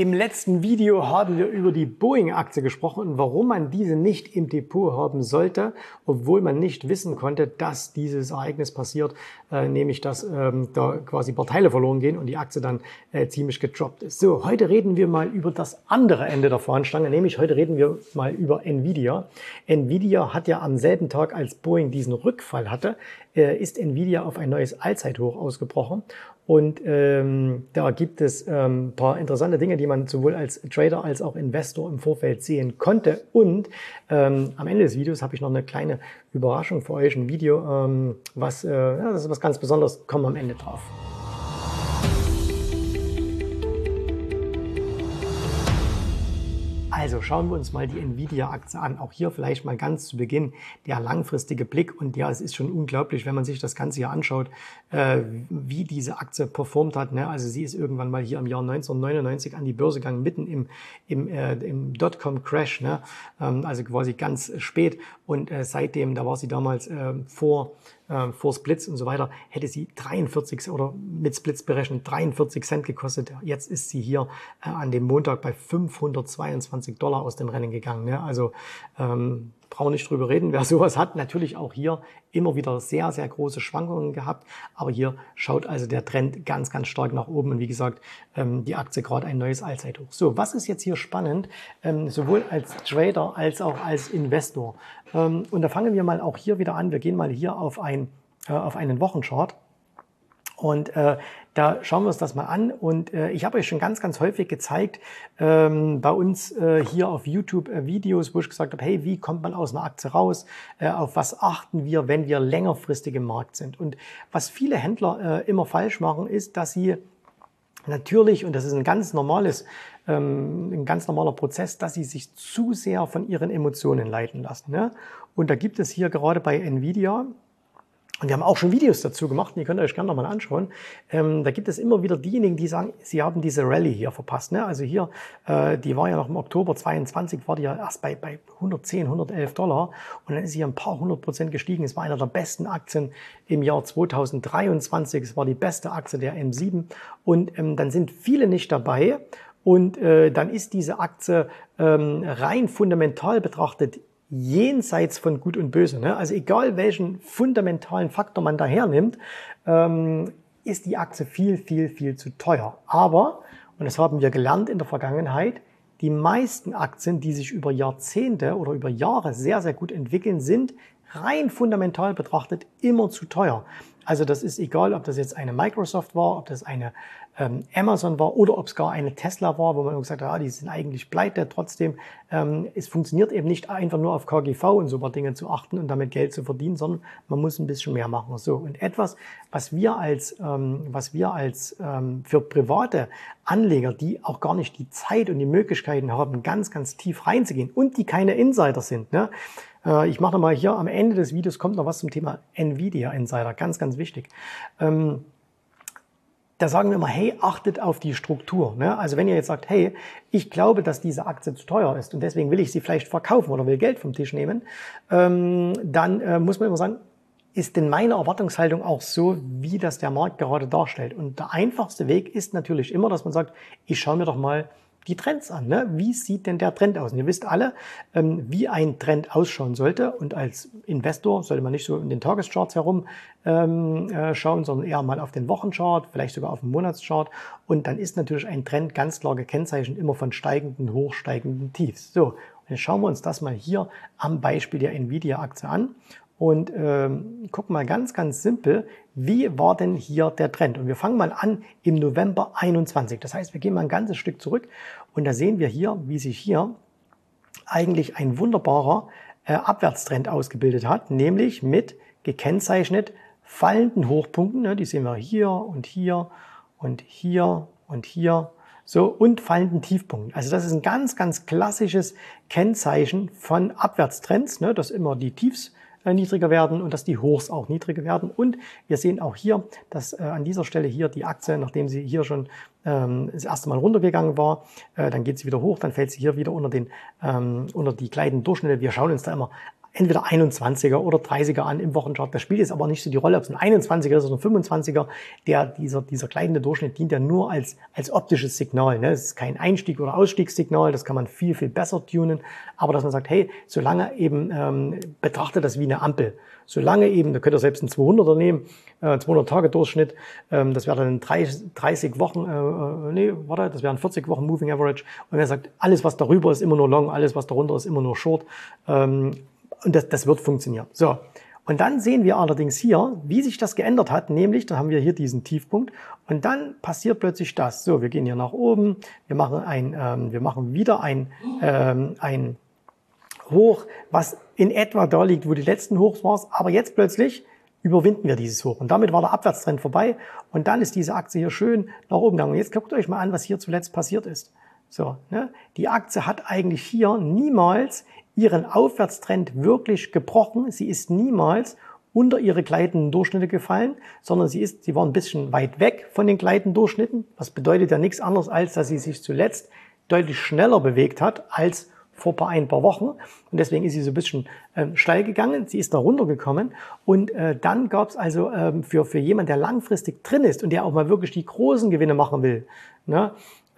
Im letzten Video haben wir über die Boeing-Aktie gesprochen und warum man diese nicht im Depot haben sollte, obwohl man nicht wissen konnte, dass dieses Ereignis passiert, äh, nämlich dass ähm, da quasi ein paar Teile verloren gehen und die Aktie dann äh, ziemlich gedroppt ist. So, heute reden wir mal über das andere Ende der Fahnenstange, nämlich heute reden wir mal über Nvidia. Nvidia hat ja am selben Tag, als Boeing diesen Rückfall hatte, äh, ist Nvidia auf ein neues Allzeithoch ausgebrochen und ähm, da gibt es ähm, paar interessante Dinge, die man sowohl als Trader als auch Investor im Vorfeld sehen konnte. Und ähm, am Ende des Videos habe ich noch eine kleine Überraschung für euch, ein Video, ähm, was, äh, ja, das ist was ganz Besonderes, kommen am Ende drauf. Also schauen wir uns mal die Nvidia-Aktie an. Auch hier vielleicht mal ganz zu Beginn der langfristige Blick. Und ja, es ist schon unglaublich, wenn man sich das Ganze hier anschaut, äh, wie diese Aktie performt hat. Ne? Also sie ist irgendwann mal hier im Jahr 1999 an die Börse gegangen, mitten im, im, äh, im Dotcom-Crash. Ne? Ähm, also quasi ganz spät. Und äh, seitdem, da war sie damals äh, vor äh, vor Splits und so weiter, hätte sie 43 oder mit Splits berechnet 43 Cent gekostet. Jetzt ist sie hier äh, an dem Montag bei 522 Dollar aus dem Rennen gegangen. Ne? Also ähm, brauchen nicht drüber reden. Wer sowas hat, natürlich auch hier immer wieder sehr, sehr große Schwankungen gehabt. Aber hier schaut also der Trend ganz, ganz stark nach oben. Und wie gesagt, ähm, die Aktie gerade ein neues Allzeithoch. So, was ist jetzt hier spannend? Ähm, sowohl als Trader als auch als Investor. Ähm, und da fangen wir mal auch hier wieder an. Wir gehen mal hier auf, ein, äh, auf einen Wochenchart. Und äh, da schauen wir uns das mal an. Und äh, ich habe euch schon ganz, ganz häufig gezeigt, ähm, bei uns äh, hier auf YouTube äh, Videos, wo ich gesagt habe, hey, wie kommt man aus einer Aktie raus? Äh, auf was achten wir, wenn wir längerfristig im Markt sind? Und was viele Händler äh, immer falsch machen, ist, dass sie natürlich, und das ist ein ganz normales, ähm, ein ganz normaler Prozess, dass sie sich zu sehr von ihren Emotionen leiten lassen. Ne? Und da gibt es hier gerade bei Nvidia, und wir haben auch schon Videos dazu gemacht, die könnt ihr euch gerne nochmal anschauen. Ähm, da gibt es immer wieder diejenigen, die sagen, sie haben diese Rallye hier verpasst. Ne? Also hier, äh, die war ja noch im Oktober 22, war die ja erst bei, bei 110, 111 Dollar und dann ist sie ein paar hundert Prozent gestiegen. Es war einer der besten Aktien im Jahr 2023. Es war die beste Aktie der M7 und ähm, dann sind viele nicht dabei. Und äh, dann ist diese Aktie ähm, rein fundamental betrachtet jenseits von Gut und Böse. Ne? Also egal welchen fundamentalen Faktor man da hernimmt, ähm, ist die Aktie viel, viel, viel zu teuer. Aber, und das haben wir gelernt in der Vergangenheit, die meisten Aktien, die sich über Jahrzehnte oder über Jahre sehr, sehr gut entwickeln, sind rein fundamental betrachtet immer zu teuer. Also das ist egal, ob das jetzt eine Microsoft war, ob das eine ähm, Amazon war oder ob es gar eine Tesla war, wo man gesagt hat, ja, die sind eigentlich pleite. Trotzdem, ähm, es funktioniert eben nicht einfach nur auf KGV und so paar Dinge zu achten und damit Geld zu verdienen, sondern man muss ein bisschen mehr machen. So und etwas, was wir als, ähm, was wir als ähm, für private Anleger, die auch gar nicht die Zeit und die Möglichkeiten haben, ganz, ganz tief reinzugehen und die keine Insider sind, ne? Äh, ich mache mal hier am Ende des Videos kommt noch was zum Thema Nvidia Insider, ganz, ganz wichtig. Ähm, da sagen wir mal, hey, achtet auf die Struktur. Ne? Also wenn ihr jetzt sagt, hey, ich glaube, dass diese Aktie zu teuer ist und deswegen will ich sie vielleicht verkaufen oder will Geld vom Tisch nehmen, ähm, dann äh, muss man immer sagen, ist denn meine Erwartungshaltung auch so, wie das der Markt gerade darstellt? Und der einfachste Weg ist natürlich immer, dass man sagt, ich schaue mir doch mal die Trends an. Ne? Wie sieht denn der Trend aus? Und ihr wisst alle, ähm, wie ein Trend ausschauen sollte. Und als Investor sollte man nicht so in den Tagescharts herum ähm, äh, schauen, sondern eher mal auf den Wochenchart, vielleicht sogar auf den Monatschart. Und dann ist natürlich ein Trend ganz klar gekennzeichnet immer von steigenden, hochsteigenden Tiefs. So, jetzt schauen wir uns das mal hier am Beispiel der Nvidia-Aktie an und ähm, gucken mal ganz, ganz simpel, wie war denn hier der Trend? Und wir fangen mal an im November 21. Das heißt, wir gehen mal ein ganzes Stück zurück und da sehen wir hier, wie sich hier eigentlich ein wunderbarer äh, Abwärtstrend ausgebildet hat, nämlich mit gekennzeichnet fallenden Hochpunkten. Ne, die sehen wir hier und hier und hier und hier. So, und fallenden Tiefpunkten. Also das ist ein ganz, ganz klassisches Kennzeichen von Abwärtstrends, ne, dass immer die Tiefs niedriger werden und dass die Hochs auch niedriger werden. Und wir sehen auch hier, dass äh, an dieser Stelle hier die Aktie, nachdem sie hier schon ähm, das erste Mal runtergegangen war, äh, dann geht sie wieder hoch, dann fällt sie hier wieder unter, den, ähm, unter die gleitenden Durchschnitte. Wir schauen uns da immer entweder 21er oder 30er an im Wochenchart. Das spielt jetzt aber nicht so die Rolle, ob es ein 21er ist oder ein 25er. Der, dieser, dieser gleitende Durchschnitt dient ja nur als, als optisches Signal. Ne? Es ist kein Einstieg- oder Ausstiegssignal, das kann man viel, viel besser tunen. Aber dass man sagt, hey, solange eben, ähm, betrachte das wie eine Ampel. Solange eben, da könnt ihr selbst einen 200er nehmen, äh, 200-Tage-Durchschnitt, ähm, das wäre dann 30, 30 Wochen, äh, äh, nee, warte, das wären 40 Wochen Moving Average. Und er sagt, alles, was darüber ist, immer nur Long, alles, was darunter ist, immer nur Short. Ähm, und das, das wird funktionieren. So. Und dann sehen wir allerdings hier, wie sich das geändert hat, nämlich, dann haben wir hier diesen Tiefpunkt und dann passiert plötzlich das. So, wir gehen hier nach oben, wir machen ein, ähm, wir machen wieder ein, ähm, ein Hoch, was in etwa da liegt, wo die letzten Hochs waren, aber jetzt plötzlich überwinden wir dieses Hoch. Und damit war der Abwärtstrend vorbei und dann ist diese Aktie hier schön nach oben gegangen. Und jetzt guckt euch mal an, was hier zuletzt passiert ist. So, ne? Die Aktie hat eigentlich hier niemals ihren Aufwärtstrend wirklich gebrochen. Sie ist niemals unter ihre gleitenden Durchschnitte gefallen, sondern sie ist, sie war ein bisschen weit weg von den gleitenden Durchschnitten. Das bedeutet ja nichts anderes, als dass sie sich zuletzt deutlich schneller bewegt hat als vor ein paar Wochen. Und deswegen ist sie so ein bisschen ähm, steil gegangen. Sie ist da runtergekommen. Und äh, dann gab es also ähm, für, für jemand, der langfristig drin ist und der auch mal wirklich die großen Gewinne machen will, ne,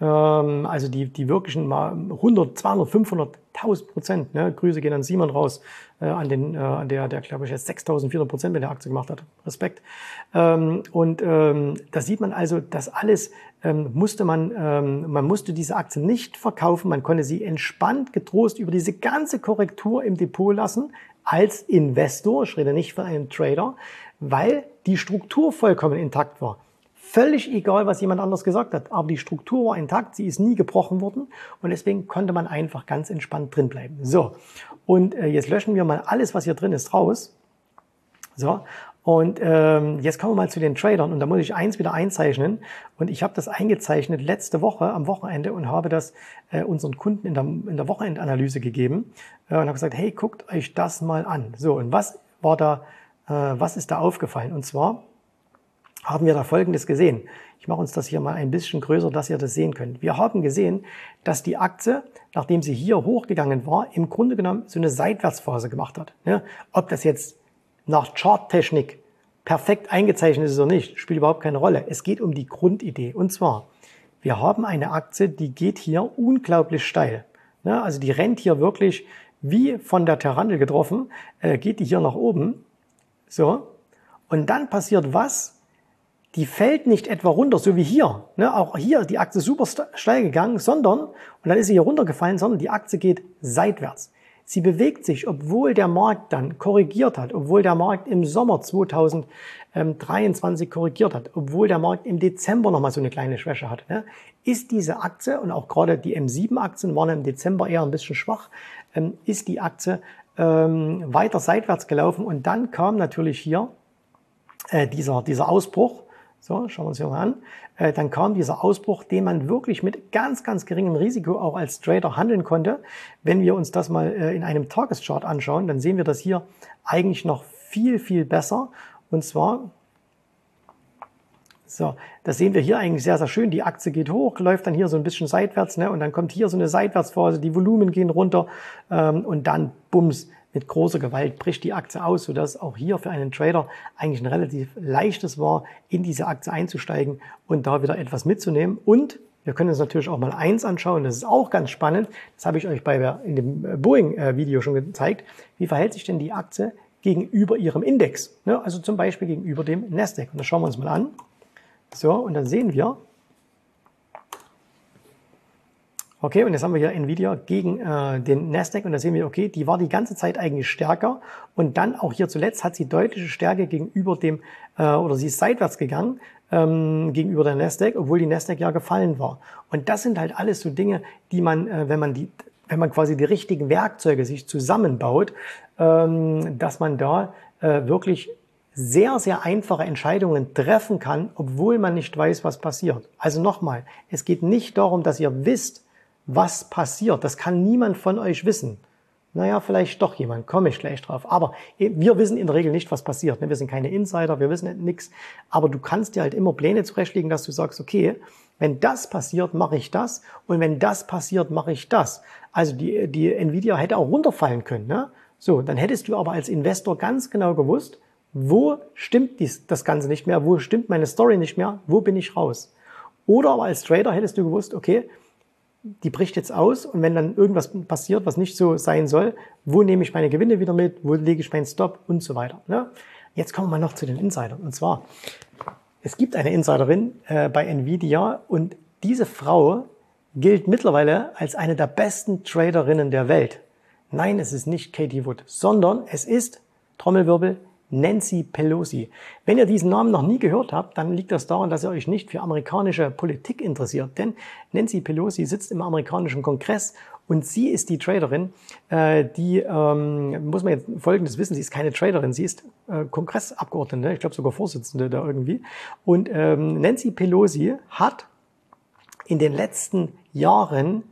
also die, die wirklichen mal 100, 200, 500, 1000 Prozent. Ne? Grüße gehen an Simon raus, äh, an den, äh, an der, der glaube ich jetzt 6400 Prozent mit der Aktie gemacht hat. Respekt. Ähm, und ähm, da sieht man also, das alles ähm, musste man, ähm, man musste diese Aktie nicht verkaufen, man konnte sie entspannt, getrost über diese ganze Korrektur im Depot lassen als Investor, ich rede nicht von einem Trader, weil die Struktur vollkommen intakt war. Völlig egal, was jemand anders gesagt hat. Aber die Struktur war intakt, sie ist nie gebrochen worden und deswegen konnte man einfach ganz entspannt drin bleiben. So, und äh, jetzt löschen wir mal alles, was hier drin ist, raus. So, und ähm, jetzt kommen wir mal zu den Tradern und da muss ich eins wieder einzeichnen. Und ich habe das eingezeichnet letzte Woche am Wochenende und habe das äh, unseren Kunden in der, in der Wochenendanalyse gegeben äh, und habe gesagt, hey, guckt euch das mal an. So, und was war da, äh, was ist da aufgefallen? Und zwar haben wir da Folgendes gesehen. Ich mache uns das hier mal ein bisschen größer, dass ihr das sehen könnt. Wir haben gesehen, dass die Aktie, nachdem sie hier hochgegangen war, im Grunde genommen so eine Seitwärtsphase gemacht hat. Ob das jetzt nach Charttechnik perfekt eingezeichnet ist oder nicht, spielt überhaupt keine Rolle. Es geht um die Grundidee. Und zwar, wir haben eine Aktie, die geht hier unglaublich steil. Also die rennt hier wirklich wie von der Terrandel getroffen, äh, geht die hier nach oben. So. Und dann passiert was? Die fällt nicht etwa runter, so wie hier. Ne? Auch hier die Aktie super steil gegangen, sondern, und dann ist sie hier runtergefallen, sondern die Aktie geht seitwärts. Sie bewegt sich, obwohl der Markt dann korrigiert hat, obwohl der Markt im Sommer 2023 korrigiert hat, obwohl der Markt im Dezember nochmal so eine kleine Schwäche hatte, ne? ist diese Aktie, und auch gerade die M7-Aktien waren im Dezember eher ein bisschen schwach, ähm, ist die Aktie ähm, weiter seitwärts gelaufen und dann kam natürlich hier äh, dieser, dieser Ausbruch so, schauen wir uns hier mal an. Äh, dann kam dieser Ausbruch, den man wirklich mit ganz, ganz geringem Risiko auch als Trader handeln konnte. Wenn wir uns das mal äh, in einem Tageschart anschauen, dann sehen wir das hier eigentlich noch viel, viel besser. Und zwar, so, das sehen wir hier eigentlich sehr, sehr schön. Die Aktie geht hoch, läuft dann hier so ein bisschen seitwärts, ne? und dann kommt hier so eine Seitwärtsphase, die Volumen gehen runter ähm, und dann, bums, mit großer Gewalt bricht die Aktie aus, sodass auch hier für einen Trader eigentlich ein relativ leichtes war, in diese Aktie einzusteigen und da wieder etwas mitzunehmen. Und wir können uns natürlich auch mal eins anschauen, das ist auch ganz spannend. Das habe ich euch bei in dem Boeing-Video schon gezeigt. Wie verhält sich denn die Aktie gegenüber ihrem Index? Also zum Beispiel gegenüber dem Nasdaq. Und das schauen wir uns mal an. So, und dann sehen wir, Okay, und jetzt haben wir hier Nvidia gegen äh, den Nasdaq und da sehen wir, okay, die war die ganze Zeit eigentlich stärker und dann auch hier zuletzt hat sie deutliche Stärke gegenüber dem, äh, oder sie ist seitwärts gegangen ähm, gegenüber der Nasdaq, obwohl die Nasdaq ja gefallen war. Und das sind halt alles so Dinge, die man, äh, wenn man die, wenn man quasi die richtigen Werkzeuge sich zusammenbaut, ähm, dass man da äh, wirklich sehr, sehr einfache Entscheidungen treffen kann, obwohl man nicht weiß, was passiert. Also nochmal, es geht nicht darum, dass ihr wisst, was passiert. Das kann niemand von euch wissen. Naja, vielleicht doch jemand, komme ich gleich drauf. Aber wir wissen in der Regel nicht, was passiert. Ne? Wir sind keine Insider, wir wissen nichts. Aber du kannst dir halt immer Pläne zurechtlegen, dass du sagst, okay, wenn das passiert, mache ich das. Und wenn das passiert, mache ich das. Also die, die Nvidia hätte auch runterfallen können. Ne? So, dann hättest du aber als Investor ganz genau gewusst, wo stimmt dies, das Ganze nicht mehr, wo stimmt meine Story nicht mehr, wo bin ich raus. Oder aber als Trader hättest du gewusst, okay, die bricht jetzt aus und wenn dann irgendwas passiert, was nicht so sein soll, wo nehme ich meine Gewinne wieder mit, wo lege ich meinen Stop und so weiter. Ne? Jetzt kommen wir noch zu den Insidern. Und zwar, es gibt eine Insiderin äh, bei Nvidia und diese Frau gilt mittlerweile als eine der besten Traderinnen der Welt. Nein, es ist nicht Katie Wood, sondern es ist, Trommelwirbel, Nancy Pelosi. Wenn ihr diesen Namen noch nie gehört habt, dann liegt das daran, dass ihr euch nicht für amerikanische Politik interessiert. Denn Nancy Pelosi sitzt im amerikanischen Kongress und sie ist die Traderin, äh, die, ähm, muss man jetzt Folgendes wissen, sie ist keine Traderin, sie ist äh, Kongressabgeordnete, ich glaube sogar Vorsitzende da irgendwie. Und ähm, Nancy Pelosi hat in den letzten Jahren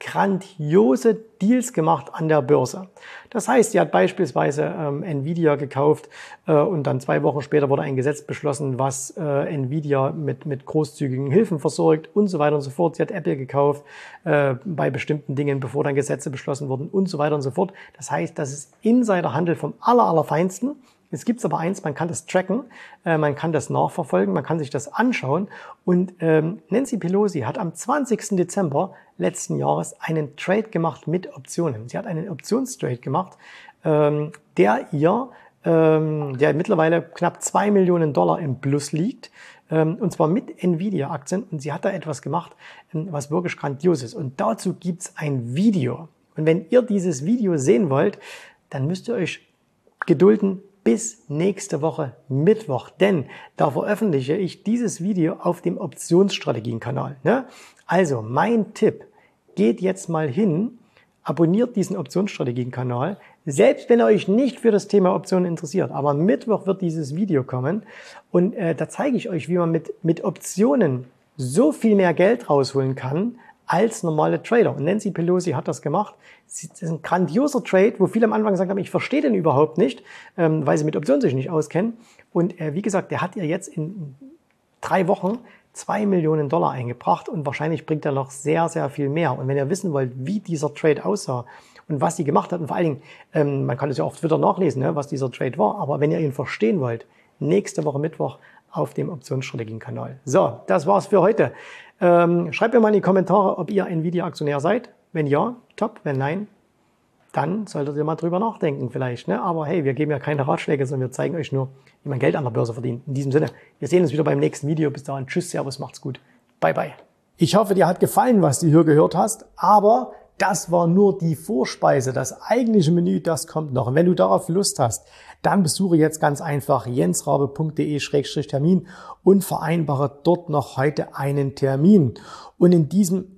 grandiose Deals gemacht an der Börse. Das heißt, sie hat beispielsweise ähm, Nvidia gekauft äh, und dann zwei Wochen später wurde ein Gesetz beschlossen, was äh, Nvidia mit, mit großzügigen Hilfen versorgt und so weiter und so fort. Sie hat Apple gekauft äh, bei bestimmten Dingen, bevor dann Gesetze beschlossen wurden und so weiter und so fort. Das heißt, das ist Insiderhandel vom aller, allerfeinsten. Es gibt aber eins, man kann das tracken, äh, man kann das nachverfolgen, man kann sich das anschauen. Und ähm, Nancy Pelosi hat am 20. Dezember letzten Jahres einen Trade gemacht mit Optionen. Sie hat einen Optionstrade gemacht, ähm, der ihr, ähm, der mittlerweile knapp zwei Millionen Dollar im Plus liegt. Ähm, und zwar mit Nvidia-Aktien. Und sie hat da etwas gemacht, ähm, was wirklich grandios ist. Und dazu gibt's ein Video. Und wenn ihr dieses Video sehen wollt, dann müsst ihr euch gedulden, bis nächste Woche Mittwoch, denn da veröffentliche ich dieses Video auf dem Optionsstrategien-Kanal. Ne? Also mein Tipp, geht jetzt mal hin, abonniert diesen Optionsstrategien-Kanal, selbst wenn ihr euch nicht für das Thema Optionen interessiert. Aber Mittwoch wird dieses Video kommen und äh, da zeige ich euch, wie man mit, mit Optionen so viel mehr Geld rausholen kann, als normale Trader. Und Nancy Pelosi hat das gemacht. Das ist ein grandioser Trade, wo viele am Anfang gesagt haben, ich verstehe den überhaupt nicht, ähm, weil sie mit Optionen sich nicht auskennen. Und äh, wie gesagt, der hat ihr jetzt in drei Wochen zwei Millionen Dollar eingebracht und wahrscheinlich bringt er noch sehr, sehr viel mehr. Und wenn ihr wissen wollt, wie dieser Trade aussah und was sie gemacht hat, und vor allen Dingen, ähm, man kann es ja auf Twitter nachlesen, ne, was dieser Trade war, aber wenn ihr ihn verstehen wollt, nächste Woche Mittwoch auf dem Optionsstrategien-Kanal. So, das war's für heute. Ähm, schreibt mir mal in die Kommentare, ob ihr Nvidia-Aktionär seid. Wenn ja, top. Wenn nein, dann solltet ihr mal drüber nachdenken vielleicht. Ne? Aber hey, wir geben ja keine Ratschläge, sondern wir zeigen euch nur, wie man Geld an der Börse verdient. In diesem Sinne, wir sehen uns wieder beim nächsten Video. Bis dahin, tschüss, servus, macht's gut. Bye, bye. Ich hoffe, dir hat gefallen, was du hier gehört hast, aber das war nur die Vorspeise. Das eigentliche Menü, das kommt noch. Und wenn du darauf Lust hast, dann besuche jetzt ganz einfach jensrabe.de-termin und vereinbare dort noch heute einen Termin. Und in diesem